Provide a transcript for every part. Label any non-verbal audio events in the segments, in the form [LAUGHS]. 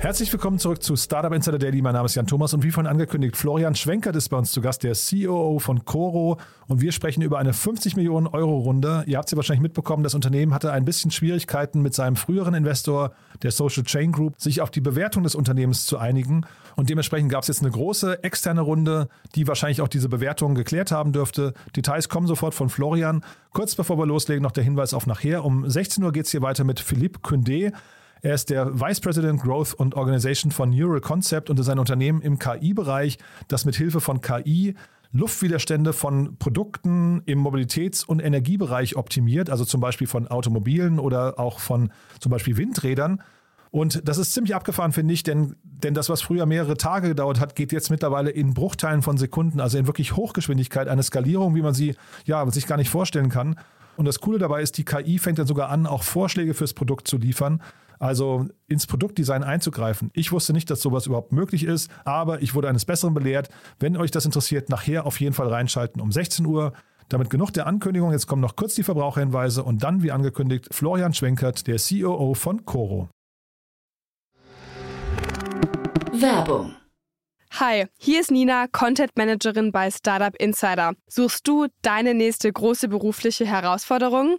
Herzlich willkommen zurück zu Startup Insider Daily. Mein Name ist Jan Thomas und wie vorhin angekündigt, Florian Schwenkert ist bei uns zu Gast, der COO von Coro und wir sprechen über eine 50 Millionen Euro Runde. Ihr habt sie wahrscheinlich mitbekommen, das Unternehmen hatte ein bisschen Schwierigkeiten mit seinem früheren Investor, der Social Chain Group, sich auf die Bewertung des Unternehmens zu einigen und dementsprechend gab es jetzt eine große externe Runde, die wahrscheinlich auch diese Bewertung geklärt haben dürfte. Details kommen sofort von Florian. Kurz bevor wir loslegen, noch der Hinweis auf nachher. Um 16 Uhr geht es hier weiter mit Philippe Kündé. Er ist der Vice President Growth und Organization von Neural Concept und ist ein Unternehmen im KI-Bereich, das mit Hilfe von KI Luftwiderstände von Produkten im Mobilitäts- und Energiebereich optimiert, also zum Beispiel von Automobilen oder auch von zum Beispiel Windrädern. Und das ist ziemlich abgefahren, finde ich, denn, denn das, was früher mehrere Tage gedauert hat, geht jetzt mittlerweile in Bruchteilen von Sekunden, also in wirklich Hochgeschwindigkeit, eine Skalierung, wie man sie ja, sich gar nicht vorstellen kann. Und das Coole dabei ist, die KI fängt dann sogar an, auch Vorschläge fürs Produkt zu liefern also ins Produktdesign einzugreifen. Ich wusste nicht, dass sowas überhaupt möglich ist, aber ich wurde eines Besseren belehrt. Wenn euch das interessiert, nachher auf jeden Fall reinschalten um 16 Uhr. Damit genug der Ankündigung. Jetzt kommen noch kurz die Verbraucherhinweise und dann, wie angekündigt, Florian Schwenkert, der COO von Coro. Werbung. Hi, hier ist Nina, Content Managerin bei Startup Insider. Suchst du deine nächste große berufliche Herausforderung?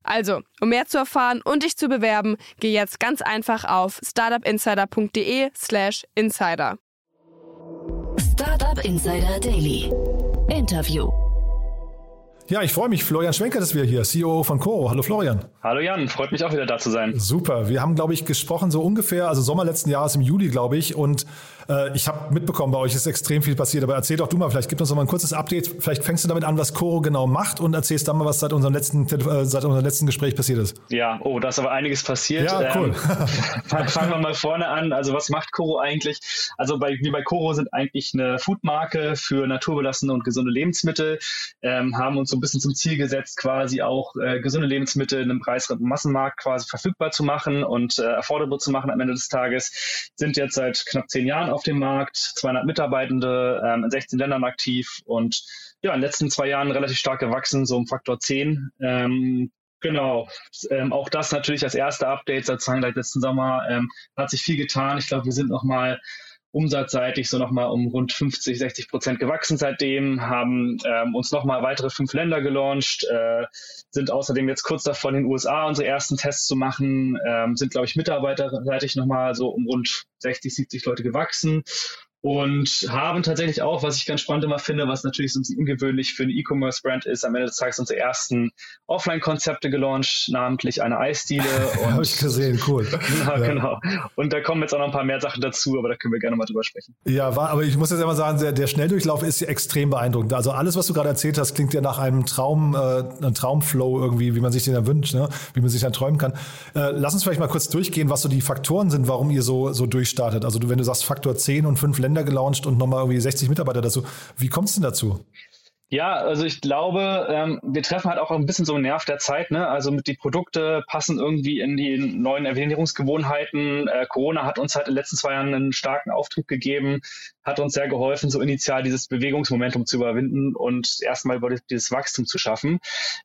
Also, um mehr zu erfahren und dich zu bewerben, geh jetzt ganz einfach auf startupinsider.de/slash insider. Startup Insider Daily. Interview. Ja, ich freue mich. Florian Schwenker ist wieder hier, CEO von Coro. Hallo Florian. Hallo Jan, freut mich auch wieder da zu sein. Super. Wir haben, glaube ich, gesprochen so ungefähr, also Sommer letzten Jahres im Juli, glaube ich. Und äh, ich habe mitbekommen, bei euch ist extrem viel passiert. Aber erzähl doch du mal, vielleicht gib uns noch mal ein kurzes Update. Vielleicht fängst du damit an, was Coro genau macht und erzählst dann mal, was seit unserem letzten, äh, seit unserem letzten Gespräch passiert ist. Ja, oh, da ist aber einiges passiert. Ja, cool. Ähm, [LAUGHS] fangen wir mal vorne an. Also was macht Coro eigentlich? Also bei, wir bei Coro sind eigentlich eine Foodmarke für naturbelassene und gesunde Lebensmittel, ähm, haben uns so ein bisschen zum Ziel gesetzt, quasi auch äh, gesunde Lebensmittel in einem preiswerten Massenmarkt quasi verfügbar zu machen und äh, affordable zu machen am Ende des Tages. Sind jetzt seit knapp zehn Jahren auf dem Markt, 200 Mitarbeitende, ähm, in 16 Ländern aktiv und ja, in den letzten zwei Jahren relativ stark gewachsen, so um Faktor 10. Ähm, Genau, ähm, auch das natürlich als erste Update sozusagen seit letzten Sommer ähm, hat sich viel getan. Ich glaube, wir sind noch mal umsatzseitig so nochmal um rund 50, 60 Prozent gewachsen seitdem, haben ähm, uns nochmal weitere fünf Länder gelauncht, äh, sind außerdem jetzt kurz davor in den USA unsere ersten Tests zu machen, ähm, sind, glaube ich, mitarbeiterseitig nochmal so um rund 60, 70 Leute gewachsen und haben tatsächlich auch, was ich ganz spannend immer finde, was natürlich so ein bisschen ungewöhnlich für eine E-Commerce-Brand ist, am Ende des Tages unsere ersten Offline-Konzepte gelauncht, namentlich eine Eisdiele. [LAUGHS] Habe ich gesehen, cool. [LAUGHS] genau, ja. genau. Und da kommen jetzt auch noch ein paar mehr Sachen dazu, aber da können wir gerne mal drüber sprechen. Ja, war, aber ich muss jetzt einmal sagen, der, der Schnelldurchlauf ist extrem beeindruckend. Also alles, was du gerade erzählt hast, klingt ja nach einem Traum, äh, einem Traumflow irgendwie, wie man sich den da wünscht, ne? wie man sich dann träumen kann. Äh, lass uns vielleicht mal kurz durchgehen, was so die Faktoren sind, warum ihr so, so durchstartet. Also du, wenn du sagst Faktor 10 und 5 Länder, Länder gelauncht und nochmal irgendwie 60 Mitarbeiter dazu. Wie kommt es denn dazu? Ja, also ich glaube, ähm, wir treffen halt auch ein bisschen so einen Nerv der Zeit. Ne? Also mit die Produkte passen irgendwie in die neuen Ernährungsgewohnheiten. Äh, Corona hat uns halt in den letzten zwei Jahren einen starken Auftrieb gegeben, hat uns sehr geholfen, so initial dieses Bewegungsmomentum zu überwinden und erstmal über dieses Wachstum zu schaffen.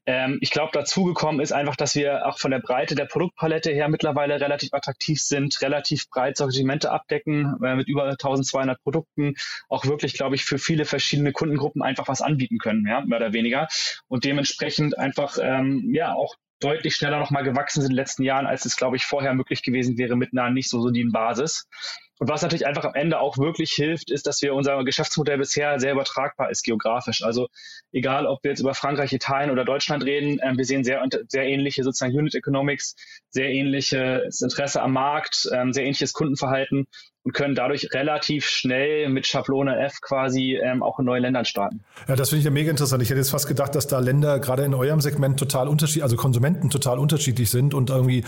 Ähm, ich glaube, dazugekommen ist einfach, dass wir auch von der Breite der Produktpalette her mittlerweile relativ attraktiv sind, relativ breit Sortimente abdecken, äh, mit über 1200 Produkten, auch wirklich, glaube ich, für viele verschiedene Kundengruppen einfach was anbieten bieten können, ja, mehr oder weniger. Und dementsprechend einfach ähm, ja auch deutlich schneller nochmal gewachsen sind in den letzten Jahren, als es, glaube ich, vorher möglich gewesen wäre mit einer nicht so soliden Basis. Und was natürlich einfach am Ende auch wirklich hilft, ist, dass wir unser Geschäftsmodell bisher sehr übertragbar ist geografisch. Also egal, ob wir jetzt über Frankreich, Italien oder Deutschland reden, äh, wir sehen sehr, sehr ähnliche sozusagen Unit Economics, sehr ähnliches Interesse am Markt, ähm, sehr ähnliches Kundenverhalten und können dadurch relativ schnell mit Schablone F quasi ähm, auch in neue Ländern starten. Ja, das finde ich ja mega interessant. Ich hätte jetzt fast gedacht, dass da Länder gerade in eurem Segment total unterschiedlich, also Konsumenten total unterschiedlich sind und irgendwie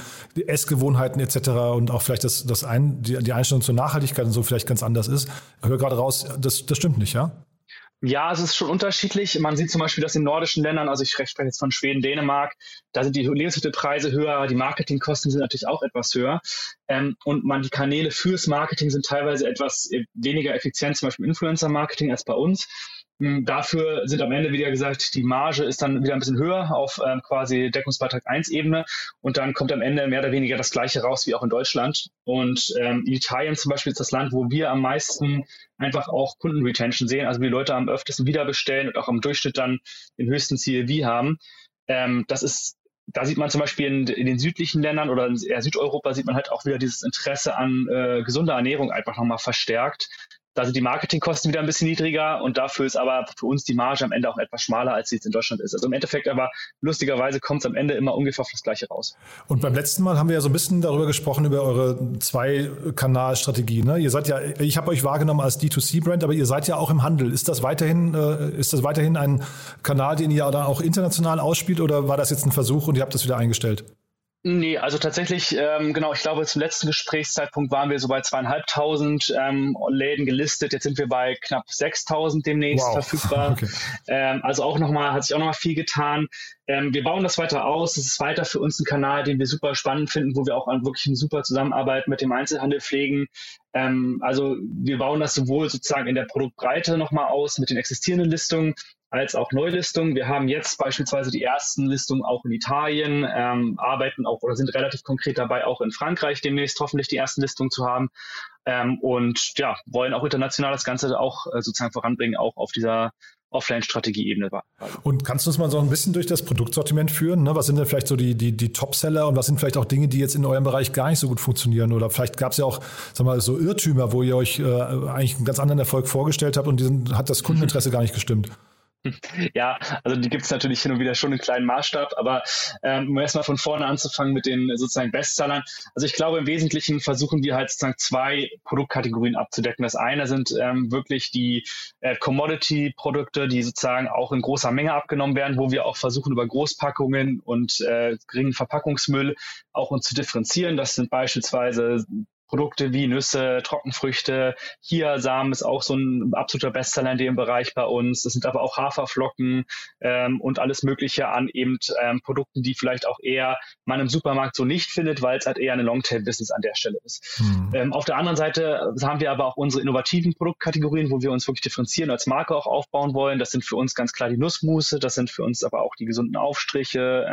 Essgewohnheiten etc. und auch vielleicht das, das ein, die, die Einstellung zur Nachhaltigkeit und so vielleicht ganz anders ist. Ich höre gerade raus, das, das stimmt nicht, ja? Ja, es ist schon unterschiedlich. Man sieht zum Beispiel, dass in nordischen Ländern, also ich spreche jetzt von Schweden, Dänemark, da sind die Lebensmittelpreise höher, die Marketingkosten sind natürlich auch etwas höher. Ähm, und man, die Kanäle fürs Marketing sind teilweise etwas äh, weniger effizient, zum Beispiel Influencer-Marketing als bei uns. Hm, dafür sind am Ende, wieder gesagt, die Marge ist dann wieder ein bisschen höher auf ähm, quasi Deckungsbeitrag 1 Ebene und dann kommt am Ende mehr oder weniger das gleiche raus wie auch in Deutschland. Und ähm, Italien zum Beispiel ist das Land, wo wir am meisten einfach auch Kundenretention sehen, also die Leute am öftesten wieder bestellen und auch im Durchschnitt dann den höchsten CLV haben. Ähm, das ist da sieht man zum Beispiel in, in, den südlichen Ländern oder in Südeuropa sieht man halt auch wieder dieses Interesse an äh, gesunder Ernährung einfach nochmal verstärkt. Da sind die Marketingkosten wieder ein bisschen niedriger und dafür ist aber für uns die Marge am Ende auch etwas schmaler, als sie jetzt in Deutschland ist. Also im Endeffekt aber lustigerweise kommt es am Ende immer ungefähr auf das Gleiche raus. Und beim letzten Mal haben wir ja so ein bisschen darüber gesprochen, über eure Zwei-Kanal-Strategie. Ne? Ihr seid ja, ich habe euch wahrgenommen als D2C-Brand, aber ihr seid ja auch im Handel. Ist das weiterhin, äh, ist das weiterhin ein Kanal, den ihr dann auch international ausspielt oder war das jetzt ein Versuch und ihr habt das wieder eingestellt? Nee, also tatsächlich, ähm, genau, ich glaube, zum letzten Gesprächszeitpunkt waren wir so bei zweieinhalbtausend ähm, Läden gelistet. Jetzt sind wir bei knapp 6000 demnächst wow. verfügbar. [LAUGHS] Okay. Ähm, also auch nochmal, hat sich auch nochmal viel getan. Ähm, wir bauen das weiter aus. Es ist weiter für uns ein Kanal, den wir super spannend finden, wo wir auch wirklich eine super Zusammenarbeit mit dem Einzelhandel pflegen. Ähm, also wir bauen das sowohl sozusagen in der Produktbreite nochmal aus mit den existierenden Listungen, als auch Neulistungen. Wir haben jetzt beispielsweise die ersten Listungen auch in Italien, ähm, arbeiten auch oder sind relativ konkret dabei, auch in Frankreich demnächst hoffentlich die ersten Listungen zu haben. Ähm, und ja, wollen auch international das Ganze auch äh, sozusagen voranbringen, auch auf dieser Offline-Strategie-Ebene. Und kannst du uns mal so ein bisschen durch das Produktsortiment führen? Ne? Was sind denn vielleicht so die, die, die Top-Seller und was sind vielleicht auch Dinge, die jetzt in eurem Bereich gar nicht so gut funktionieren? Oder vielleicht gab es ja auch sag mal, so Irrtümer, wo ihr euch äh, eigentlich einen ganz anderen Erfolg vorgestellt habt und diesen, hat das Kundeninteresse gar nicht gestimmt. [LAUGHS] Ja, also die gibt es natürlich hin und wieder schon in kleinen Maßstab, aber ähm, um erstmal von vorne anzufangen mit den sozusagen Bestsellern. Also ich glaube, im Wesentlichen versuchen wir halt sozusagen zwei Produktkategorien abzudecken. Das eine sind ähm, wirklich die äh, Commodity-Produkte, die sozusagen auch in großer Menge abgenommen werden, wo wir auch versuchen, über Großpackungen und äh, geringen Verpackungsmüll auch uns zu differenzieren. Das sind beispielsweise Produkte wie Nüsse, Trockenfrüchte. Hier Samen ist auch so ein absoluter Bestseller in dem Bereich bei uns. Das sind aber auch Haferflocken ähm, und alles Mögliche an eben ähm, Produkten, die vielleicht auch eher man im Supermarkt so nicht findet, weil es halt eher eine Longtail-Business an der Stelle ist. Mhm. Ähm, auf der anderen Seite haben wir aber auch unsere innovativen Produktkategorien, wo wir uns wirklich differenzieren, als Marke auch aufbauen wollen. Das sind für uns ganz klar die Nussmusse, das sind für uns aber auch die gesunden Aufstriche.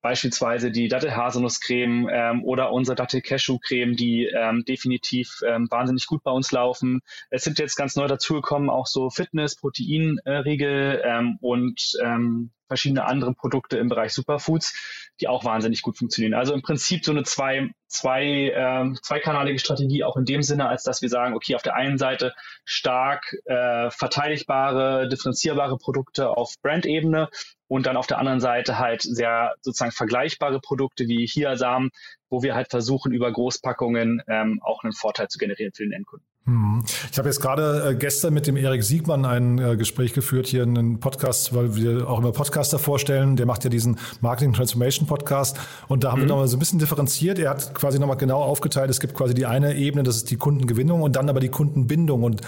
Beispielsweise die Dattel-Haselnuss-Creme ähm, oder unsere Dattel-Cashew-Creme, die ähm, definitiv ähm, wahnsinnig gut bei uns laufen. Es sind jetzt ganz neu dazugekommen auch so Fitness, Proteinriegel ähm, und ähm, verschiedene andere Produkte im Bereich Superfoods, die auch wahnsinnig gut funktionieren. Also im Prinzip so eine zwei, zwei, ähm, zweikanalige Strategie, auch in dem Sinne, als dass wir sagen, okay, auf der einen Seite stark äh, verteidigbare, differenzierbare Produkte auf Brandebene und dann auf der anderen Seite halt sehr sozusagen vergleichbare Produkte wie Hiasam, wo wir halt versuchen, über Großpackungen ähm, auch einen Vorteil zu generieren für den Endkunden. Hm. Ich habe jetzt gerade äh, gestern mit dem Erik Siegmann ein äh, Gespräch geführt hier in einem Podcast, weil wir auch immer Podcaster vorstellen. Der macht ja diesen Marketing Transformation Podcast und da haben mhm. wir nochmal so ein bisschen differenziert. Er hat quasi nochmal genau aufgeteilt. Es gibt quasi die eine Ebene, das ist die Kundengewinnung und dann aber die Kundenbindung und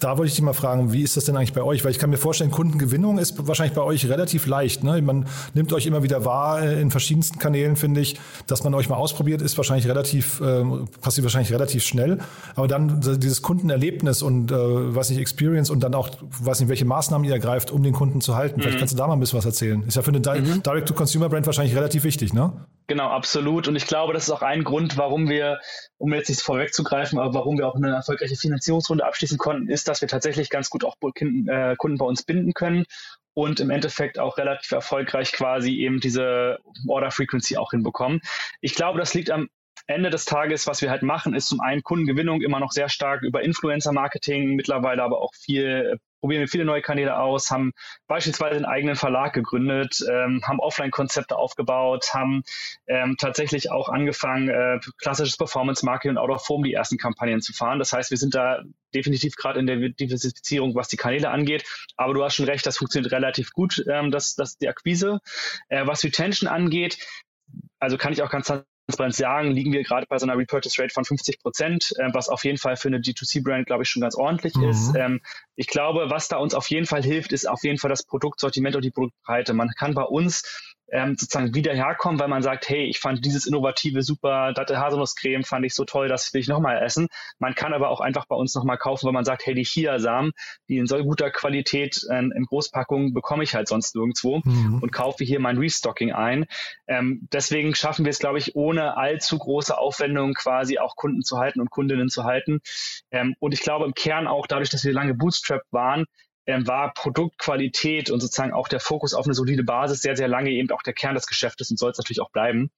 da wollte ich dich mal fragen, wie ist das denn eigentlich bei euch? Weil ich kann mir vorstellen, Kundengewinnung ist wahrscheinlich bei euch relativ leicht. Ne? Man nimmt euch immer wieder wahr äh, in verschiedensten Kanälen, finde ich. Dass man euch mal ausprobiert, ist wahrscheinlich relativ, äh, passiert wahrscheinlich relativ schnell. Aber dann dieses Kundenerlebnis und, äh, weiß nicht, Experience und dann auch, weiß nicht, welche Maßnahmen ihr ergreift, um den Kunden zu halten. Mhm. Vielleicht kannst du da mal ein bisschen was erzählen. Ist ja für eine mhm. Direct-to-Consumer-Brand wahrscheinlich relativ wichtig, ne? Genau, absolut. Und ich glaube, das ist auch ein Grund, warum wir, um jetzt nicht vorwegzugreifen, aber warum wir auch eine erfolgreiche Finanzierungsrunde abschließen konnten, ist, dass wir tatsächlich ganz gut auch äh, Kunden bei uns binden können und im Endeffekt auch relativ erfolgreich quasi eben diese Order Frequency auch hinbekommen. Ich glaube, das liegt am Ende des Tages, was wir halt machen, ist zum einen Kundengewinnung immer noch sehr stark über Influencer-Marketing, mittlerweile aber auch viel probieren wir viele neue Kanäle aus, haben beispielsweise einen eigenen Verlag gegründet, ähm, haben Offline-Konzepte aufgebaut, haben ähm, tatsächlich auch angefangen, äh, klassisches Performance-Marketing und Out-of-Home die ersten Kampagnen zu fahren. Das heißt, wir sind da definitiv gerade in der Diversifizierung, was die Kanäle angeht. Aber du hast schon recht, das funktioniert relativ gut, ähm, das, das die Akquise. Äh, was Retention angeht, also kann ich auch ganz Transparenz sagen, liegen wir gerade bei so einer Repurchase Rate von 50 Prozent, äh, was auf jeden Fall für eine G2C-Brand, glaube ich, schon ganz ordentlich mhm. ist. Ähm, ich glaube, was da uns auf jeden Fall hilft, ist auf jeden Fall das Produktsortiment und die Produktbreite. Man kann bei uns ähm, sozusagen wieder herkommen, weil man sagt, hey, ich fand dieses innovative, super Dattel-Haselnusscreme fand ich so toll, das will ich nochmal essen. Man kann aber auch einfach bei uns nochmal kaufen, weil man sagt, hey, die Chiasamen, die in so guter Qualität ähm, in Großpackungen bekomme ich halt sonst nirgendwo mhm. und kaufe hier mein Restocking ein. Ähm, deswegen schaffen wir es, glaube ich, ohne allzu große Aufwendungen quasi auch Kunden zu halten und Kundinnen zu halten. Ähm, und ich glaube im Kern auch dadurch, dass wir lange Bootstrap waren, ähm, war Produktqualität und sozusagen auch der Fokus auf eine solide Basis sehr, sehr lange eben auch der Kern des Geschäftes und soll es natürlich auch bleiben.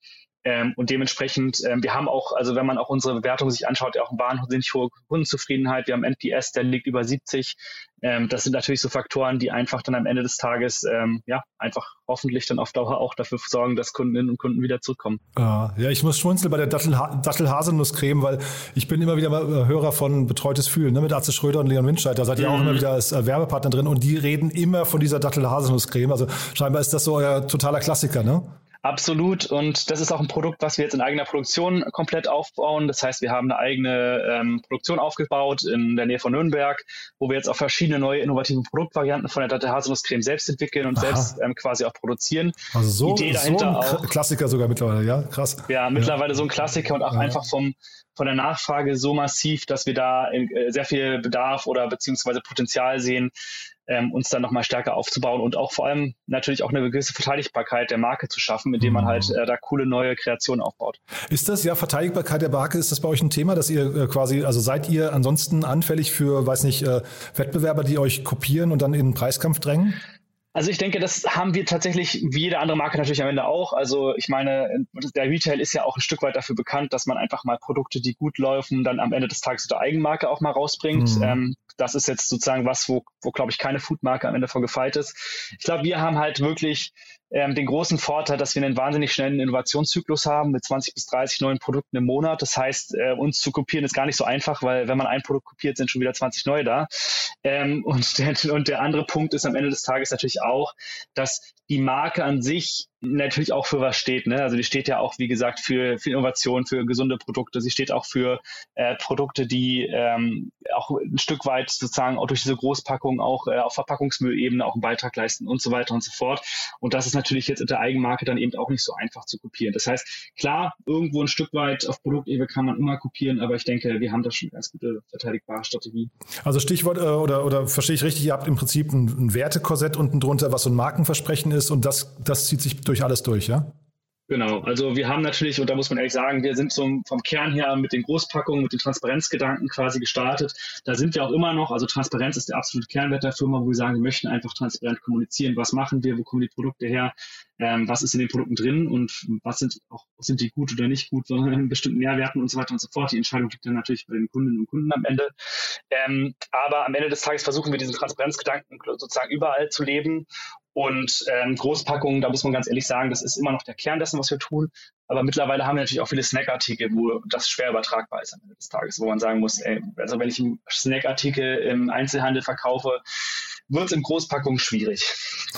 Ähm, und dementsprechend, ähm, wir haben auch, also wenn man auch unsere Bewertung sich anschaut, ja auch wahnsinnig hohe Kundenzufriedenheit. Wir haben NPS, der liegt über 70. Ähm, das sind natürlich so Faktoren, die einfach dann am Ende des Tages, ähm, ja, einfach hoffentlich dann auf Dauer auch dafür sorgen, dass Kundinnen und Kunden wieder zurückkommen. Ah, ja, ich muss schmunzeln bei der Dattel-Haselnusscreme, weil ich bin immer wieder mal äh, Hörer von Betreutes Fühlen, ne, mit Atze Schröder und Leon Windscheid. Da seid ihr mhm. auch immer wieder als äh, Werbepartner drin und die reden immer von dieser Dattel-Haselnusscreme. Also scheinbar ist das so euer totaler Klassiker, ne? Absolut. Und das ist auch ein Produkt, was wir jetzt in eigener Produktion komplett aufbauen. Das heißt, wir haben eine eigene ähm, Produktion aufgebaut in der Nähe von Nürnberg, wo wir jetzt auch verschiedene neue innovative Produktvarianten von der Datte Haselnusscreme selbst entwickeln und Aha. selbst ähm, quasi auch produzieren. Also so, Idee dahinter so ein auch, Klassiker sogar mittlerweile, ja? Krass. Ja, mittlerweile ja. so ein Klassiker und auch ja. einfach vom, von der Nachfrage so massiv, dass wir da äh, sehr viel Bedarf oder beziehungsweise Potenzial sehen, ähm, uns dann nochmal stärker aufzubauen und auch vor allem natürlich auch eine gewisse Verteidigbarkeit der Marke zu schaffen, indem man halt äh, da coole neue Kreationen aufbaut. Ist das ja Verteidigbarkeit der Marke, ist das bei euch ein Thema, dass ihr äh, quasi, also seid ihr ansonsten anfällig für, weiß nicht, äh, Wettbewerber, die euch kopieren und dann in den Preiskampf drängen? Also ich denke, das haben wir tatsächlich wie jede andere Marke natürlich am Ende auch. Also ich meine, der Retail ist ja auch ein Stück weit dafür bekannt, dass man einfach mal Produkte, die gut laufen, dann am Ende des Tages der Eigenmarke auch mal rausbringt. Mhm. Ähm, das ist jetzt sozusagen was, wo, wo glaube ich, keine Foodmarke am Ende vor gefeit ist. Ich glaube, wir haben halt wirklich ähm, den großen Vorteil, dass wir einen wahnsinnig schnellen Innovationszyklus haben mit 20 bis 30 neuen Produkten im Monat. Das heißt, äh, uns zu kopieren ist gar nicht so einfach, weil wenn man ein Produkt kopiert, sind schon wieder 20 neue da. Ähm, und, der, und der andere Punkt ist am Ende des Tages natürlich auch, dass die Marke an sich natürlich auch für was steht. Ne? Also die steht ja auch, wie gesagt, für, für Innovation, für gesunde Produkte. Sie steht auch für äh, Produkte, die ähm, auch ein Stück weit sozusagen auch durch diese Großpackung auch äh, auf Verpackungsmüllebene auch einen Beitrag leisten und so weiter und so fort. Und das ist natürlich jetzt in der Eigenmarke dann eben auch nicht so einfach zu kopieren. Das heißt, klar, irgendwo ein Stück weit auf Produktebene kann man immer kopieren, aber ich denke, wir haben da schon eine ganz gute verteidigbare Strategie. Also Stichwort äh, oder, oder verstehe ich richtig, ihr habt im Prinzip ein, ein Wertekorsett unten drunter, was so ein Markenversprechen ist und das, das zieht sich durch alles durch, ja? Genau, also wir haben natürlich, und da muss man ehrlich sagen, wir sind so vom Kern her mit den Großpackungen, mit den Transparenzgedanken quasi gestartet. Da sind wir auch immer noch. Also Transparenz ist der absolute Kernwert der Firma, wo wir sagen, wir möchten einfach transparent kommunizieren. Was machen wir? Wo kommen die Produkte her? Ähm, was ist in den Produkten drin? Und was sind auch, sind die gut oder nicht gut? Sondern bestimmten Nährwerten und so weiter und so fort. Die Entscheidung liegt dann natürlich bei den Kundinnen und Kunden am Ende. Ähm, aber am Ende des Tages versuchen wir diesen Transparenzgedanken sozusagen überall zu leben und ähm, Großpackungen, da muss man ganz ehrlich sagen, das ist immer noch der Kern dessen, was wir tun. Aber mittlerweile haben wir natürlich auch viele Snackartikel, wo das schwer übertragbar ist am Ende des Tages, wo man sagen muss, ey, also wenn ich einen Snackartikel im Einzelhandel verkaufe, wird es in Großpackungen schwierig.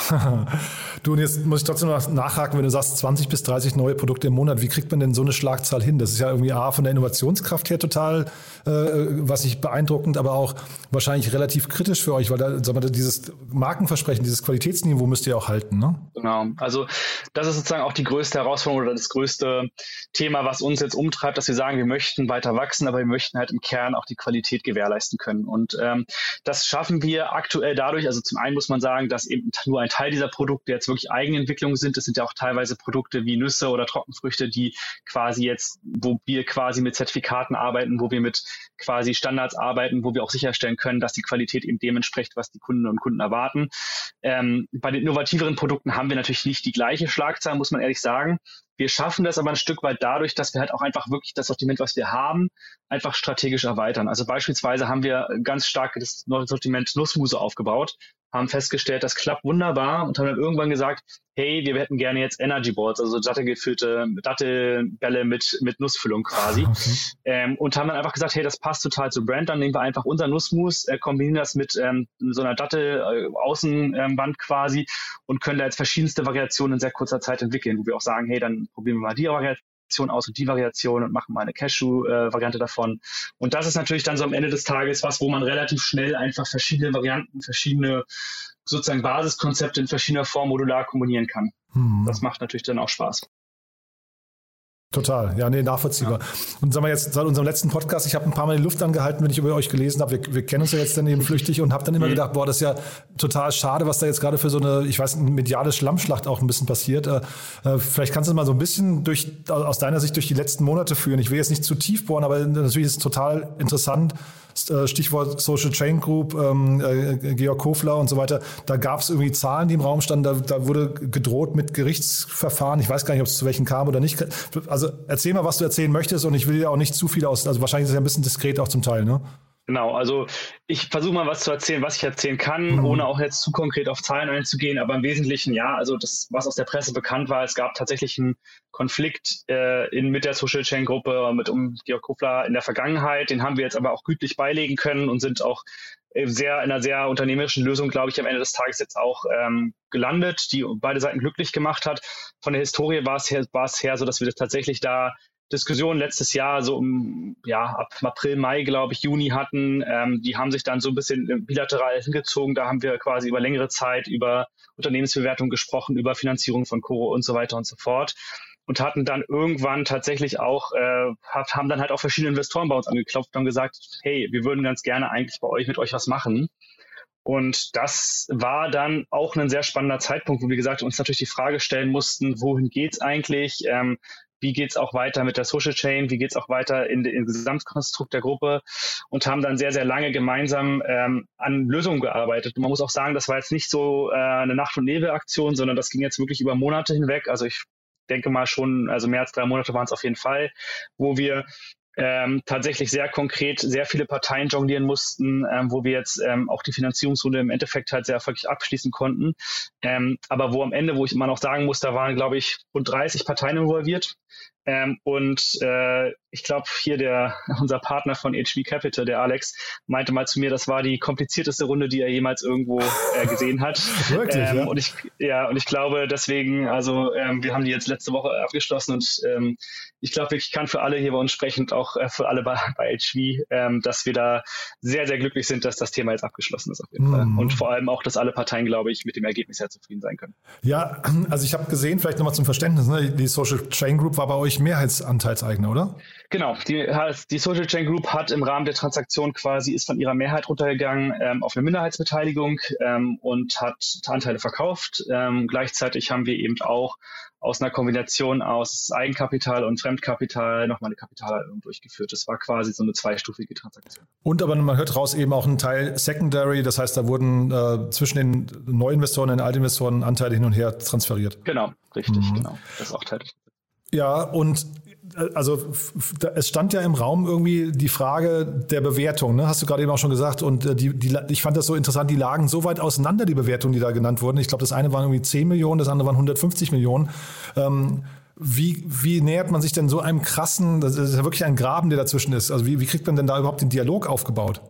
[LAUGHS] du, und jetzt muss ich trotzdem noch nachhaken, wenn du sagst 20 bis 30 neue Produkte im Monat, wie kriegt man denn so eine Schlagzahl hin? Das ist ja irgendwie A, von der Innovationskraft her total, äh, was ich beeindruckend, aber auch wahrscheinlich relativ kritisch für euch, weil da, sag mal, dieses Markenversprechen, dieses Qualitätsniveau müsst ihr auch halten, ne? Genau. Also, das ist sozusagen auch die größte Herausforderung oder das größte Thema, was uns jetzt umtreibt, dass wir sagen, wir möchten weiter wachsen, aber wir möchten halt im Kern auch die Qualität gewährleisten können. Und ähm, das schaffen wir aktuell dadurch, dadurch. Also zum einen muss man sagen, dass eben nur ein Teil dieser Produkte jetzt wirklich Eigenentwicklungen sind. Das sind ja auch teilweise Produkte wie Nüsse oder Trockenfrüchte, die quasi jetzt, wo wir quasi mit Zertifikaten arbeiten, wo wir mit quasi Standards arbeiten, wo wir auch sicherstellen können, dass die Qualität eben dem entspricht, was die Kunden und Kunden erwarten. Ähm, bei den innovativeren Produkten haben wir natürlich nicht die gleiche Schlagzahl, muss man ehrlich sagen Wir schaffen das aber ein Stück weit dadurch, dass wir halt auch einfach wirklich das Sortiment, was wir haben, einfach strategisch erweitern. Also beispielsweise haben wir ganz stark das neue Sortiment Nussmuse aufgebaut, haben festgestellt, das klappt wunderbar und haben dann irgendwann gesagt, hey, wir hätten gerne jetzt Energy Balls, also dattelgefüllte Dattelbälle mit, mit Nussfüllung quasi. Okay. Ähm, und haben dann einfach gesagt, hey, das passt total zur Brand, dann nehmen wir einfach unser Nussmus, äh, kombinieren das mit ähm, so einer Dattel-Außenwand äh, quasi und können da jetzt verschiedenste Variationen in sehr kurzer Zeit entwickeln, wo wir auch sagen, hey, dann probieren wir mal die Variation aus und die Variation und machen mal eine Cashew-Variante davon. Und das ist natürlich dann so am Ende des Tages was, wo man relativ schnell einfach verschiedene Varianten, verschiedene sozusagen Basiskonzepte in verschiedener Form modular kombinieren kann. Hm. Das macht natürlich dann auch Spaß. Total, ja, nee, nachvollziehbar. Ja. Und sagen wir jetzt seit unserem letzten Podcast, ich habe ein paar Mal die Luft angehalten, wenn ich über euch gelesen habe. Wir, wir kennen uns ja jetzt dann eben flüchtig und habe dann immer mhm. gedacht, boah, das ist ja total schade, was da jetzt gerade für so eine, ich weiß, eine mediale Schlammschlacht auch ein bisschen passiert. Äh, äh, vielleicht kannst du mal so ein bisschen durch, aus deiner Sicht durch die letzten Monate führen. Ich will jetzt nicht zu tief bohren, aber natürlich ist es total interessant, Stichwort Social Chain Group, ähm, äh, Georg Kofler und so weiter, da gab es irgendwie Zahlen, die im Raum standen, da, da, wurde gedroht mit Gerichtsverfahren. Ich weiß gar nicht, ob es zu welchen kam oder nicht. Also erzähl mal, was du erzählen möchtest und ich will dir auch nicht zu viel aus, also wahrscheinlich ist es ja ein bisschen diskret auch zum Teil, ne? Genau, also ich versuche mal was zu erzählen, was ich erzählen kann, mhm. ohne auch jetzt zu konkret auf Zahlen einzugehen, aber im Wesentlichen ja, also das, was aus der Presse bekannt war, es gab tatsächlich einen Konflikt äh, in, mit der Social Chain Gruppe, mit um Georg Kofler in der Vergangenheit, den haben wir jetzt aber auch gütlich beilegen können und sind auch äh, sehr in einer sehr unternehmerischen Lösung, glaube ich, am Ende des Tages jetzt auch ähm, gelandet, die beide Seiten glücklich gemacht hat. Von der Historie war es her, war es her so, dass wir das tatsächlich da Diskussion letztes Jahr so um, ja, ab April, Mai, glaube ich, Juni hatten. Ähm, die haben sich dann so ein bisschen bilateral hingezogen. Da haben wir quasi über längere Zeit über Unternehmensbewertung gesprochen, über Finanzierung von Coro und so weiter und so fort. Und hatten dann irgendwann tatsächlich auch, äh, haben dann halt auch verschiedene Investoren bei uns angeklopft und gesagt, hey, wir würden ganz gerne eigentlich bei euch mit euch was machen. Und das war dann auch ein sehr spannender Zeitpunkt, wo wir gesagt uns natürlich die Frage stellen mussten, wohin geht's eigentlich? Ähm, wie geht es auch weiter mit der Social Chain, wie geht es auch weiter in, in Gesamtkonstrukt der Gruppe und haben dann sehr, sehr lange gemeinsam ähm, an Lösungen gearbeitet. Und man muss auch sagen, das war jetzt nicht so äh, eine Nacht- und Nebelaktion, sondern das ging jetzt wirklich über Monate hinweg. Also ich denke mal schon, also mehr als drei Monate waren es auf jeden Fall, wo wir ähm, tatsächlich sehr konkret sehr viele Parteien jonglieren mussten, ähm, wo wir jetzt ähm, auch die Finanzierungsrunde im Endeffekt halt sehr erfolgreich abschließen konnten. Ähm, aber wo am Ende, wo ich immer noch sagen muss, da waren, glaube ich, rund 30 Parteien involviert. Ähm, und äh, ich glaube, hier der unser Partner von HV Capital, der Alex, meinte mal zu mir, das war die komplizierteste Runde, die er jemals irgendwo äh, [LAUGHS] gesehen hat. Wirklich, ähm, ja? Und ich, ja, und ich glaube deswegen, also ähm, wir haben die jetzt letzte Woche abgeschlossen und ähm, ich glaube, ich kann für alle hier bei uns sprechen auch äh, für alle bei, bei HV, ähm, dass wir da sehr, sehr glücklich sind, dass das Thema jetzt abgeschlossen ist auf jeden mhm. Fall. Und vor allem auch, dass alle Parteien, glaube ich, mit dem Ergebnis sehr zufrieden sein können. Ja, also ich habe gesehen, vielleicht nochmal zum Verständnis, ne? die Social Chain Group war bei euch Mehrheitsanteilseigner, oder? Genau, die, die Social Chain Group hat im Rahmen der Transaktion quasi, ist von ihrer Mehrheit runtergegangen ähm, auf eine Minderheitsbeteiligung ähm, und hat Anteile verkauft. Ähm, gleichzeitig haben wir eben auch aus einer Kombination aus Eigenkapital und Fremdkapital nochmal eine Kapitalerhöhung durchgeführt. Das war quasi so eine zweistufige Transaktion. Und aber man hört raus eben auch ein Teil Secondary, das heißt, da wurden äh, zwischen den Neuinvestoren und den Altinvestoren Anteile hin und her transferiert. Genau, richtig, mhm. genau. Das ist auch Teil. Ja, und also es stand ja im Raum irgendwie die Frage der Bewertung, ne? hast du gerade eben auch schon gesagt. Und äh, die, die, ich fand das so interessant, die lagen so weit auseinander, die Bewertungen, die da genannt wurden. Ich glaube, das eine waren irgendwie 10 Millionen, das andere waren 150 Millionen. Ähm, wie, wie nähert man sich denn so einem krassen, das ist ja wirklich ein Graben, der dazwischen ist. Also wie, wie kriegt man denn da überhaupt den Dialog aufgebaut?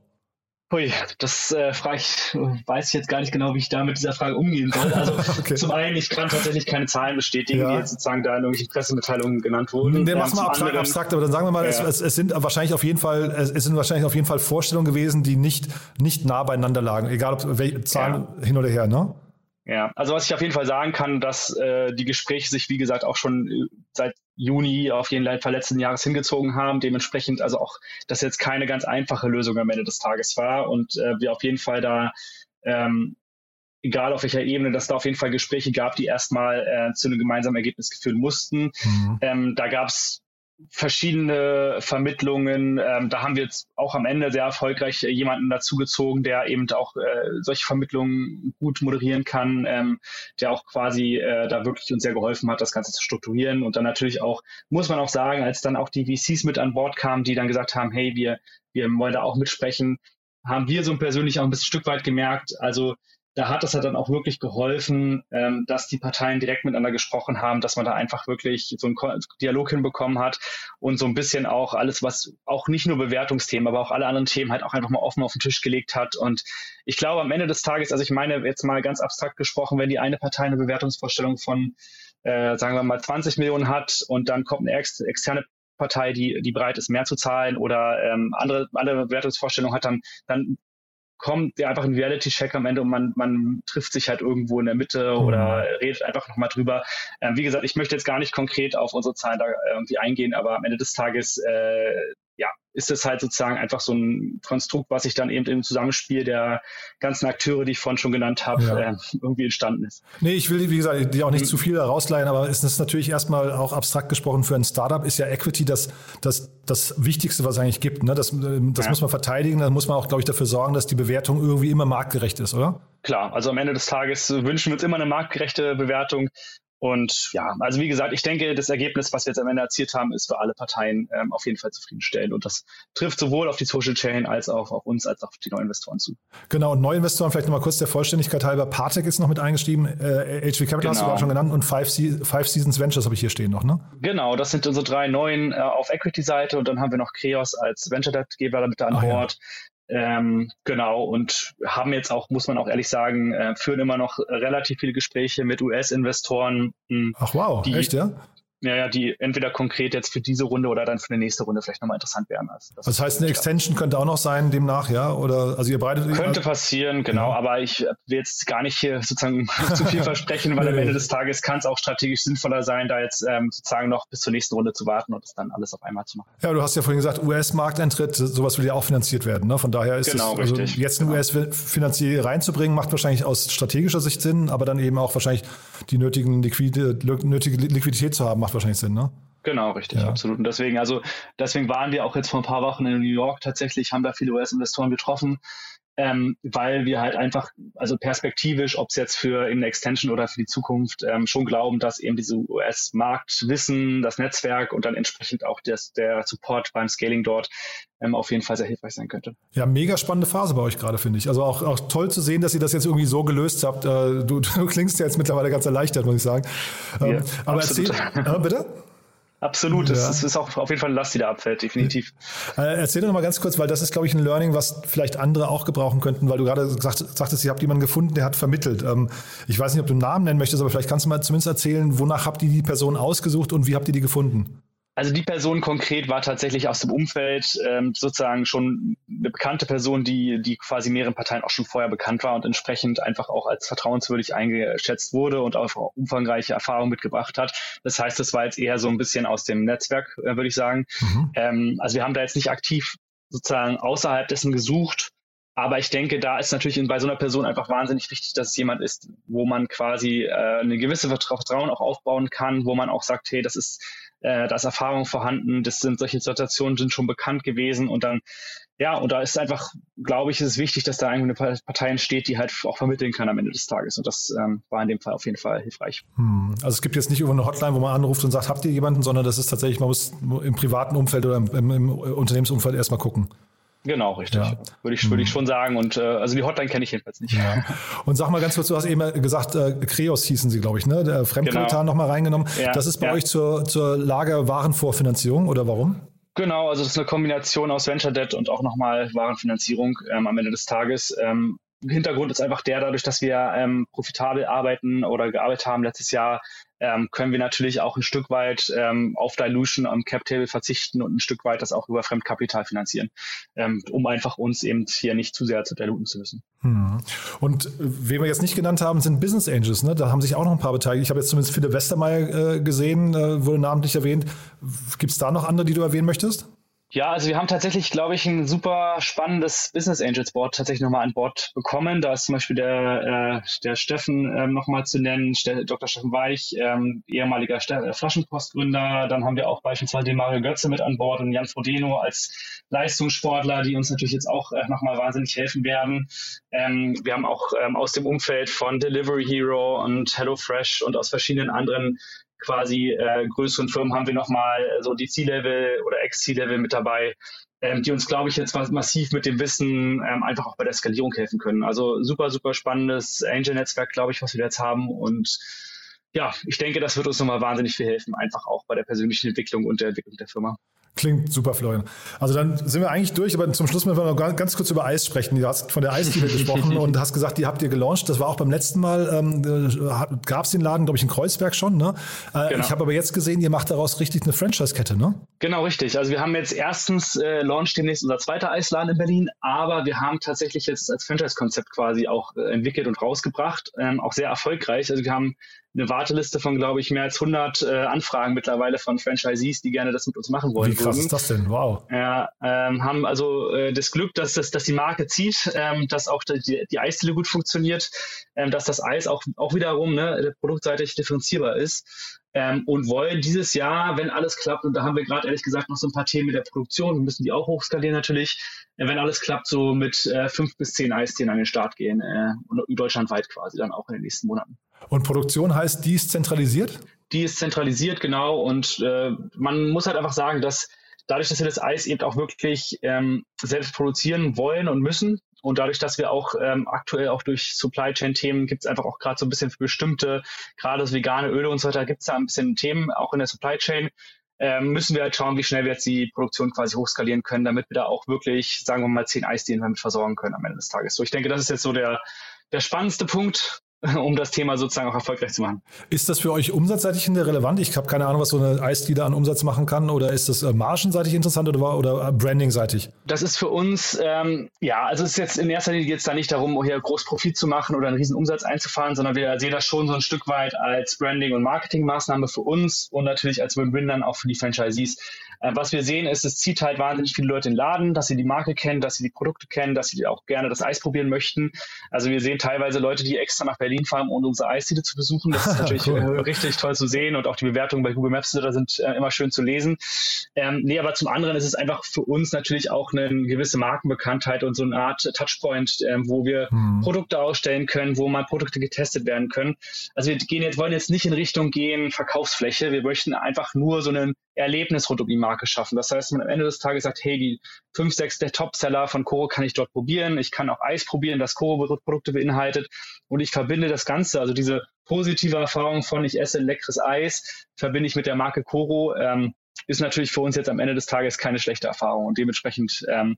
Hui, das äh, frage ich, weiß ich jetzt gar nicht genau, wie ich da mit dieser Frage umgehen soll. Also [LAUGHS] okay. zum einen, ich kann tatsächlich keine Zahlen bestätigen, ja. die jetzt sozusagen da in irgendwelchen Pressemitteilungen genannt wurden. Nee, mach mal abstrakt, abstrakt, aber dann sagen wir mal, ja. es, es, sind wahrscheinlich auf jeden Fall, es, sind wahrscheinlich auf jeden Fall Vorstellungen gewesen, die nicht, nicht nah beieinander lagen, egal ob welche Zahlen ja. hin oder her, ne? Ja, also was ich auf jeden Fall sagen kann, dass äh, die Gespräche sich, wie gesagt, auch schon äh, seit Juni auf jeden Fall letzten Jahres hingezogen haben. Dementsprechend also auch, dass jetzt keine ganz einfache Lösung am Ende des Tages war und äh, wir auf jeden Fall da, ähm, egal auf welcher Ebene, dass da auf jeden Fall Gespräche gab, die erstmal äh, zu einem gemeinsamen Ergebnis führen mussten. Mhm. Ähm, da gab es verschiedene Vermittlungen. Ähm, da haben wir jetzt auch am Ende sehr erfolgreich jemanden dazugezogen, der eben auch äh, solche Vermittlungen gut moderieren kann, ähm, der auch quasi äh, da wirklich uns sehr geholfen hat, das Ganze zu strukturieren. Und dann natürlich auch, muss man auch sagen, als dann auch die VCs mit an Bord kamen, die dann gesagt haben, hey, wir, wir wollen da auch mitsprechen, haben wir so persönlich auch ein bisschen Stück weit gemerkt, also da hat es ja dann auch wirklich geholfen, ähm, dass die Parteien direkt miteinander gesprochen haben, dass man da einfach wirklich so einen Dialog hinbekommen hat und so ein bisschen auch alles, was auch nicht nur Bewertungsthemen, aber auch alle anderen Themen halt auch einfach mal offen auf den Tisch gelegt hat. Und ich glaube, am Ende des Tages, also ich meine jetzt mal ganz abstrakt gesprochen, wenn die eine Partei eine Bewertungsvorstellung von, äh, sagen wir mal, 20 Millionen hat und dann kommt eine ex externe Partei, die, die bereit ist, mehr zu zahlen oder ähm, andere, andere Bewertungsvorstellungen hat, dann, dann kommt ja einfach ein Reality-Check am Ende und man, man trifft sich halt irgendwo in der Mitte mhm. oder redet einfach nochmal drüber. Ähm, wie gesagt, ich möchte jetzt gar nicht konkret auf unsere Zahlen da irgendwie eingehen, aber am Ende des Tages äh, ja, ist es halt sozusagen einfach so ein Konstrukt, was sich dann eben im Zusammenspiel der ganzen Akteure, die ich vorhin schon genannt habe, ja. äh, irgendwie entstanden ist. Nee, ich will, wie gesagt, dir auch nicht mhm. zu viel rausleihen, aber es ist natürlich erstmal auch abstrakt gesprochen für ein Startup ist ja Equity das, das, das Wichtigste, was es eigentlich gibt. Ne? Das, das ja. muss man verteidigen, da muss man auch, glaube ich, dafür sorgen, dass die Bewertung irgendwie immer marktgerecht ist, oder? Klar, also am Ende des Tages wünschen wir uns immer eine marktgerechte Bewertung. Und ja, also wie gesagt, ich denke, das Ergebnis, was wir jetzt am Ende erzielt haben, ist für alle Parteien ähm, auf jeden Fall zufriedenstellend. Und das trifft sowohl auf die Social Chain als auch auf uns, als auch auf die Neuinvestoren zu. Genau, und Neuinvestoren, vielleicht nochmal kurz der Vollständigkeit halber. Partec ist noch mit eingestiegen, äh, HV Capital genau. hast du genau. auch schon genannt und Five, Five Seasons Ventures habe ich hier stehen noch, ne? Genau, das sind unsere drei neuen äh, auf Equity-Seite und dann haben wir noch Kreos als Venture-Debt-Geber mit an Bord. Ähm, genau, und haben jetzt auch, muss man auch ehrlich sagen, äh, führen immer noch relativ viele Gespräche mit US-Investoren. Hm, Ach wow, die, echt, ja? Ja, ja, die entweder konkret jetzt für diese Runde oder dann für eine nächste Runde vielleicht nochmal interessant wären. Also das, das heißt, eine Extension könnte auch noch sein demnach, ja? Oder also ihr breitet könnte passieren, genau. Ja. Aber ich will jetzt gar nicht hier sozusagen [LAUGHS] zu viel versprechen, weil am Ende des Tages kann es auch strategisch sinnvoller sein, da jetzt ähm, sozusagen noch bis zur nächsten Runde zu warten und das dann alles auf einmal zu machen. Ja, du hast ja vorhin gesagt, US-Markteintritt, sowas will ja auch finanziert werden. Ne? Von daher ist genau, es also jetzt einen genau. US-Finanzier reinzubringen, macht wahrscheinlich aus strategischer Sicht Sinn, aber dann eben auch wahrscheinlich die nötigen Liquide, nötige Liquidität zu haben, macht wahrscheinlich Sinn, ne? Genau, richtig, ja. absolut. Und deswegen, also deswegen waren wir auch jetzt vor ein paar Wochen in New York tatsächlich, haben da viele US-Investoren getroffen, ähm, weil wir halt einfach, also perspektivisch, ob es jetzt für eine Extension oder für die Zukunft, ähm, schon glauben, dass eben diese US-Marktwissen, das Netzwerk und dann entsprechend auch das, der Support beim Scaling dort ähm, auf jeden Fall sehr hilfreich sein könnte. Ja, mega spannende Phase bei euch gerade, finde ich. Also auch, auch toll zu sehen, dass ihr das jetzt irgendwie so gelöst habt. Äh, du, [LAUGHS] du klingst ja jetzt mittlerweile ganz erleichtert, muss ich sagen. Ähm, ja, aber absolut. erzähl, äh, bitte? [LAUGHS] Absolut, ja. das ist auch auf jeden Fall eine Last, die da abfällt, definitiv. Äh, erzähl doch noch mal ganz kurz, weil das ist, glaube ich, ein Learning, was vielleicht andere auch gebrauchen könnten, weil du gerade gesagt, sagtest, ihr habt jemanden gefunden, der hat vermittelt. Ähm, ich weiß nicht, ob du einen Namen nennen möchtest, aber vielleicht kannst du mal zumindest erzählen, wonach habt ihr die Person ausgesucht und wie habt ihr die gefunden? Also die Person konkret war tatsächlich aus dem Umfeld ähm, sozusagen schon eine bekannte Person, die, die quasi mehreren Parteien auch schon vorher bekannt war und entsprechend einfach auch als vertrauenswürdig eingeschätzt wurde und auch umfangreiche Erfahrungen mitgebracht hat. Das heißt, das war jetzt eher so ein bisschen aus dem Netzwerk, äh, würde ich sagen. Mhm. Ähm, also wir haben da jetzt nicht aktiv sozusagen außerhalb dessen gesucht, aber ich denke, da ist natürlich bei so einer Person einfach wahnsinnig wichtig, dass es jemand ist, wo man quasi äh, eine gewisse Vertrauen auch aufbauen kann, wo man auch sagt, hey, das ist äh, da ist Erfahrung vorhanden, das sind solche Situationen sind schon bekannt gewesen und dann ja, und da ist einfach, glaube ich, ist es wichtig, dass da eine Partei entsteht, die halt auch vermitteln kann am Ende des Tages. Und das ähm, war in dem Fall auf jeden Fall hilfreich. Hm. Also es gibt jetzt nicht über eine Hotline, wo man anruft und sagt, habt ihr jemanden, sondern das ist tatsächlich, man muss im privaten Umfeld oder im, im Unternehmensumfeld erstmal gucken. Genau, richtig. Ja. Würde ich, würde ich mhm. schon sagen. Und äh, also die Hotline kenne ich jedenfalls nicht. Ja. Und sag mal ganz kurz, du hast eben gesagt, äh, Kreos hießen sie, glaube ich, ne? Der Fremdkapital genau. nochmal reingenommen. Ja, das ist bei euch zur, zur Lagerwarenvorfinanzierung oder warum? Genau, also das ist eine Kombination aus Venture Debt und auch nochmal Warenfinanzierung ähm, am Ende des Tages. Ähm, Hintergrund ist einfach der, dadurch, dass wir ähm, profitabel arbeiten oder gearbeitet haben letztes Jahr, ähm, können wir natürlich auch ein Stück weit ähm, auf Dilution am Cap Table verzichten und ein Stück weit das auch über Fremdkapital finanzieren, ähm, um einfach uns eben hier nicht zu sehr zu diluten zu müssen. Hm. Und äh, wen wir jetzt nicht genannt haben, sind Business Angels. Ne? Da haben sich auch noch ein paar beteiligt. Ich habe jetzt zumindest Philipp Westermeier äh, gesehen, äh, wurde namentlich erwähnt. Gibt es da noch andere, die du erwähnen möchtest? Ja, also wir haben tatsächlich, glaube ich, ein super spannendes Business Angels Board tatsächlich nochmal an Bord bekommen. Da ist zum Beispiel der, äh, der Steffen ähm, nochmal zu nennen, Dr. Steffen Weich, ähm, ehemaliger Ste Flaschenpostgründer. Dann haben wir auch beispielsweise den Mario Götze mit an Bord und Jan Frodeno als Leistungssportler, die uns natürlich jetzt auch äh, nochmal wahnsinnig helfen werden. Ähm, wir haben auch ähm, aus dem Umfeld von Delivery Hero und HelloFresh und aus verschiedenen anderen quasi äh, größeren Firmen haben wir nochmal so die C-Level oder Ex-C-Level mit dabei, ähm, die uns, glaube ich, jetzt massiv mit dem Wissen ähm, einfach auch bei der Skalierung helfen können. Also super, super spannendes Angel-Netzwerk, glaube ich, was wir jetzt haben und ja, ich denke, das wird uns nochmal wahnsinnig viel helfen, einfach auch bei der persönlichen Entwicklung und der Entwicklung der Firma. Klingt super, Florian. Also dann sind wir eigentlich durch, aber zum Schluss müssen wir noch ganz kurz über Eis sprechen. Du hast von der Eisdiele [LAUGHS] gesprochen und hast gesagt, die habt ihr gelauncht. Das war auch beim letzten Mal, ähm, gab es den Laden, glaube ich, in Kreuzberg schon. Ne? Äh, genau. Ich habe aber jetzt gesehen, ihr macht daraus richtig eine Franchise-Kette, ne? Genau, richtig. Also wir haben jetzt erstens äh, launch demnächst unser zweiter Eisladen in Berlin, aber wir haben tatsächlich jetzt als Franchise-Konzept quasi auch äh, entwickelt und rausgebracht. Ähm, auch sehr erfolgreich. Also wir haben eine Warteliste von, glaube ich, mehr als 100 äh, Anfragen mittlerweile von Franchisees, die gerne das mit uns machen wollen. Wie krass ist das denn? Wow. Ja, ähm, haben also äh, das Glück, dass, dass, dass die Marke zieht, ähm, dass auch die, die Eisdiele gut funktioniert, ähm, dass das Eis auch, auch wiederum ne, produktseitig differenzierbar ist. Ähm, und wollen dieses Jahr, wenn alles klappt, und da haben wir gerade ehrlich gesagt noch so ein paar Themen mit der Produktion, wir müssen die auch hochskalieren natürlich, äh, wenn alles klappt, so mit äh, fünf bis zehn Eisdielen an den Start gehen, äh, und deutschlandweit quasi dann auch in den nächsten Monaten. Und Produktion heißt, die ist zentralisiert? Die ist zentralisiert, genau. Und äh, man muss halt einfach sagen, dass dadurch, dass wir das Eis eben auch wirklich ähm, selbst produzieren wollen und müssen, und dadurch, dass wir auch ähm, aktuell auch durch Supply Chain Themen gibt es einfach auch gerade so ein bisschen für bestimmte, gerade so vegane Öle und so weiter, gibt es da ein bisschen Themen auch in der Supply Chain. Ähm, müssen wir halt schauen, wie schnell wir jetzt die Produktion quasi hochskalieren können, damit wir da auch wirklich, sagen wir mal, zehn Eisdielen damit versorgen können am Ende des Tages. So, ich denke, das ist jetzt so der, der spannendste Punkt, [LAUGHS] um das Thema sozusagen auch erfolgreich zu machen. Ist das für euch umsatzseitig relevant? Ich habe keine Ahnung, was so eine Eisdiele an Umsatz machen kann. Oder ist das äh, margenseitig interessant oder, oder brandingseitig? Das ist für uns, ähm, ja, also es ist jetzt in erster Linie jetzt da nicht darum, hier groß Profit zu machen oder einen riesen Umsatz einzufahren, sondern wir sehen das schon so ein Stück weit als Branding- und Marketingmaßnahme für uns und natürlich als Win-Win dann auch für die Franchisees. Äh, was wir sehen, ist, es zieht halt wahnsinnig viele Leute in den Laden, dass sie die Marke kennen, dass sie die Produkte kennen, dass sie auch gerne das Eis probieren möchten. Also wir sehen teilweise Leute, die extra nach Berlin fahren, um unsere Eisdiele zu besuchen. Das ist [LAUGHS] natürlich cool. Äh, richtig toll zu sehen und auch die Bewertungen bei Google Maps da sind äh, immer schön zu lesen. Ähm, nee, aber zum anderen ist es einfach für uns natürlich auch eine gewisse Markenbekanntheit und so eine Art Touchpoint, ähm, wo wir hm. Produkte ausstellen können, wo mal Produkte getestet werden können. Also wir gehen jetzt, wollen jetzt nicht in Richtung gehen Verkaufsfläche. Wir möchten einfach nur so ein Erlebnis rund um die Marke schaffen. Das heißt, man am Ende des Tages sagt, hey, die fünf, sechs der Topseller von Koro kann ich dort probieren. Ich kann auch Eis probieren, das Koro-Produkte beinhaltet. Und ich verbinde das Ganze, also diese positive Erfahrung von ich esse leckeres Eis, verbinde ich mit der Marke Koro. Ähm, ist natürlich für uns jetzt am Ende des Tages keine schlechte Erfahrung und dementsprechend ähm,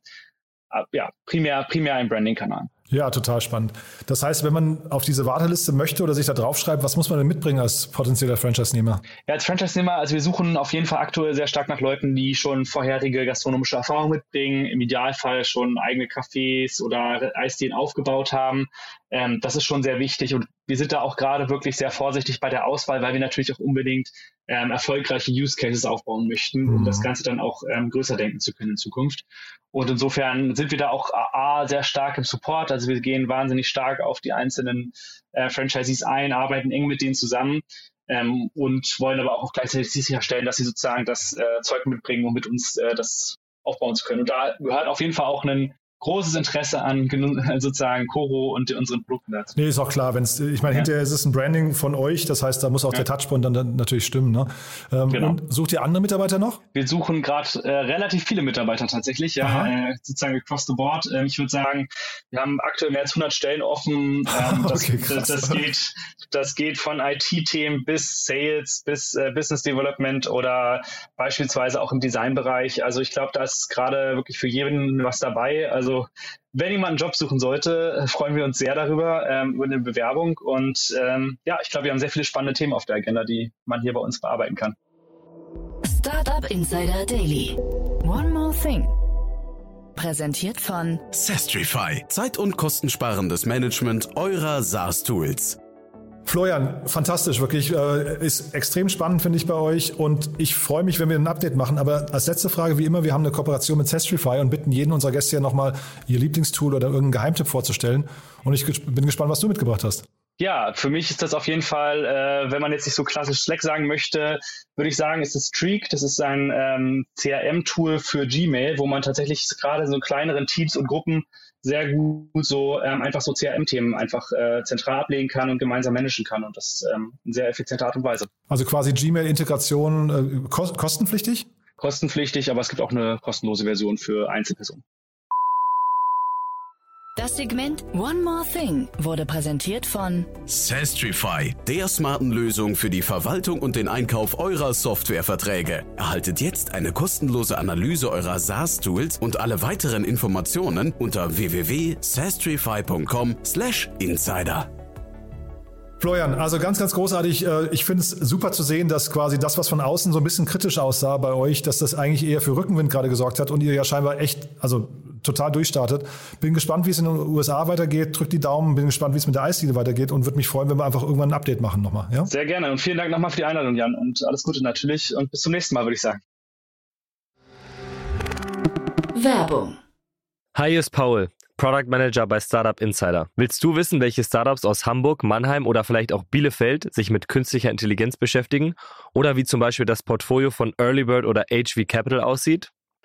ja, primär, primär ein Branding-Kanal. Ja, total spannend. Das heißt, wenn man auf diese Warteliste möchte oder sich da draufschreibt, was muss man denn mitbringen als potenzieller Franchise-Nehmer? Ja, als Franchise-Nehmer, also wir suchen auf jeden Fall aktuell sehr stark nach Leuten, die schon vorherige gastronomische Erfahrung mitbringen, im Idealfall schon eigene Cafés oder Eisdielen aufgebaut haben. Ähm, das ist schon sehr wichtig und wir sind da auch gerade wirklich sehr vorsichtig bei der Auswahl, weil wir natürlich auch unbedingt ähm, erfolgreiche Use Cases aufbauen möchten, um mhm. das Ganze dann auch ähm, größer denken zu können in Zukunft. Und insofern sind wir da auch A, sehr stark im Support. Also wir gehen wahnsinnig stark auf die einzelnen äh, Franchisees ein, arbeiten eng mit denen zusammen. Ähm, und wollen aber auch gleichzeitig sicherstellen, dass sie sozusagen das äh, Zeug mitbringen, um mit uns äh, das aufbauen zu können. Und da gehört auf jeden Fall auch ein großes Interesse an [LAUGHS] sozusagen Coro und unseren Produkten dazu. Nee, ist auch klar. Wenn's, ich meine, ja. hinterher ist es ein Branding von euch, das heißt, da muss auch ja. der Touchpoint dann, dann, natürlich stimmen. Ne? Ähm, genau. Und sucht ihr andere Mitarbeiter noch? Wir suchen gerade äh, relativ viele Mitarbeiter tatsächlich, ja, äh, sozusagen across the board. Ähm, ich würde sagen, wir haben aktuell mehr als 100 Stellen offen. [LAUGHS] Ähm, das, okay, das, das, geht, das geht von IT-Themen bis Sales, bis äh, Business Development oder beispielsweise auch im Designbereich. Also ich glaube, da ist gerade wirklich für jeden was dabei. Also also wenn jemand einen Job suchen sollte, freuen wir uns sehr darüber, ähm, über eine Bewerbung. Und ähm, ja, ich glaube, wir haben sehr viele spannende Themen auf der Agenda, die man hier bei uns bearbeiten kann. Startup Insider Daily. One more thing. Präsentiert von Sestrify. Zeit- und kostensparendes Management eurer SaaS-Tools. Florian, fantastisch, wirklich. Äh, ist extrem spannend, finde ich, bei euch. Und ich freue mich, wenn wir ein Update machen. Aber als letzte Frage, wie immer, wir haben eine Kooperation mit Sestrify und bitten jeden unserer Gäste ja nochmal ihr Lieblingstool oder irgendeinen Geheimtipp vorzustellen. Und ich bin gespannt, was du mitgebracht hast. Ja, für mich ist das auf jeden Fall, äh, wenn man jetzt nicht so klassisch Slack sagen möchte, würde ich sagen, ist es Streak. Das ist ein ähm, CRM-Tool für Gmail, wo man tatsächlich gerade so kleineren Teams und Gruppen sehr gut so ähm, einfach so CRM-Themen einfach äh, zentral ablegen kann und gemeinsam managen kann und das ähm, in sehr effizienter Art und Weise. Also quasi Gmail-Integration äh, kostenpflichtig? Kostenpflichtig, aber es gibt auch eine kostenlose Version für Einzelpersonen. Das Segment One More Thing wurde präsentiert von Sastrify, der smarten Lösung für die Verwaltung und den Einkauf eurer Softwareverträge. Erhaltet jetzt eine kostenlose Analyse eurer SaaS-Tools und alle weiteren Informationen unter www.sastrify.com/insider. Florian, also ganz, ganz großartig. Äh, ich finde es super zu sehen, dass quasi das, was von außen so ein bisschen kritisch aussah bei euch, dass das eigentlich eher für Rückenwind gerade gesorgt hat und ihr ja scheinbar echt, also total durchstartet. Bin gespannt, wie es in den USA weitergeht. Drückt die Daumen, bin gespannt, wie es mit der Eisdiele weitergeht und würde mich freuen, wenn wir einfach irgendwann ein Update machen nochmal. Ja? Sehr gerne und vielen Dank nochmal für die Einladung, Jan. Und alles Gute natürlich und bis zum nächsten Mal, würde ich sagen. Werbung. Hi, hier ist Paul, Product Manager bei Startup Insider. Willst du wissen, welche Startups aus Hamburg, Mannheim oder vielleicht auch Bielefeld sich mit künstlicher Intelligenz beschäftigen? Oder wie zum Beispiel das Portfolio von Earlybird oder HV Capital aussieht?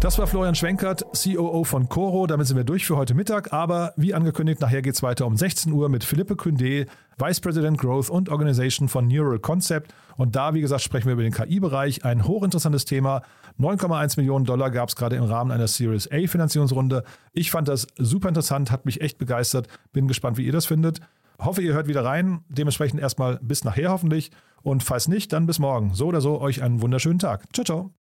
Das war Florian Schwenkert, COO von Coro. Damit sind wir durch für heute Mittag. Aber wie angekündigt, nachher geht es weiter um 16 Uhr mit Philippe Kündé, Vice President Growth und Organization von Neural Concept. Und da, wie gesagt, sprechen wir über den KI-Bereich. Ein hochinteressantes Thema. 9,1 Millionen Dollar gab es gerade im Rahmen einer Series A Finanzierungsrunde. Ich fand das super interessant, hat mich echt begeistert. Bin gespannt, wie ihr das findet. Hoffe, ihr hört wieder rein. Dementsprechend erstmal bis nachher hoffentlich. Und falls nicht, dann bis morgen. So oder so, euch einen wunderschönen Tag. Ciao, ciao.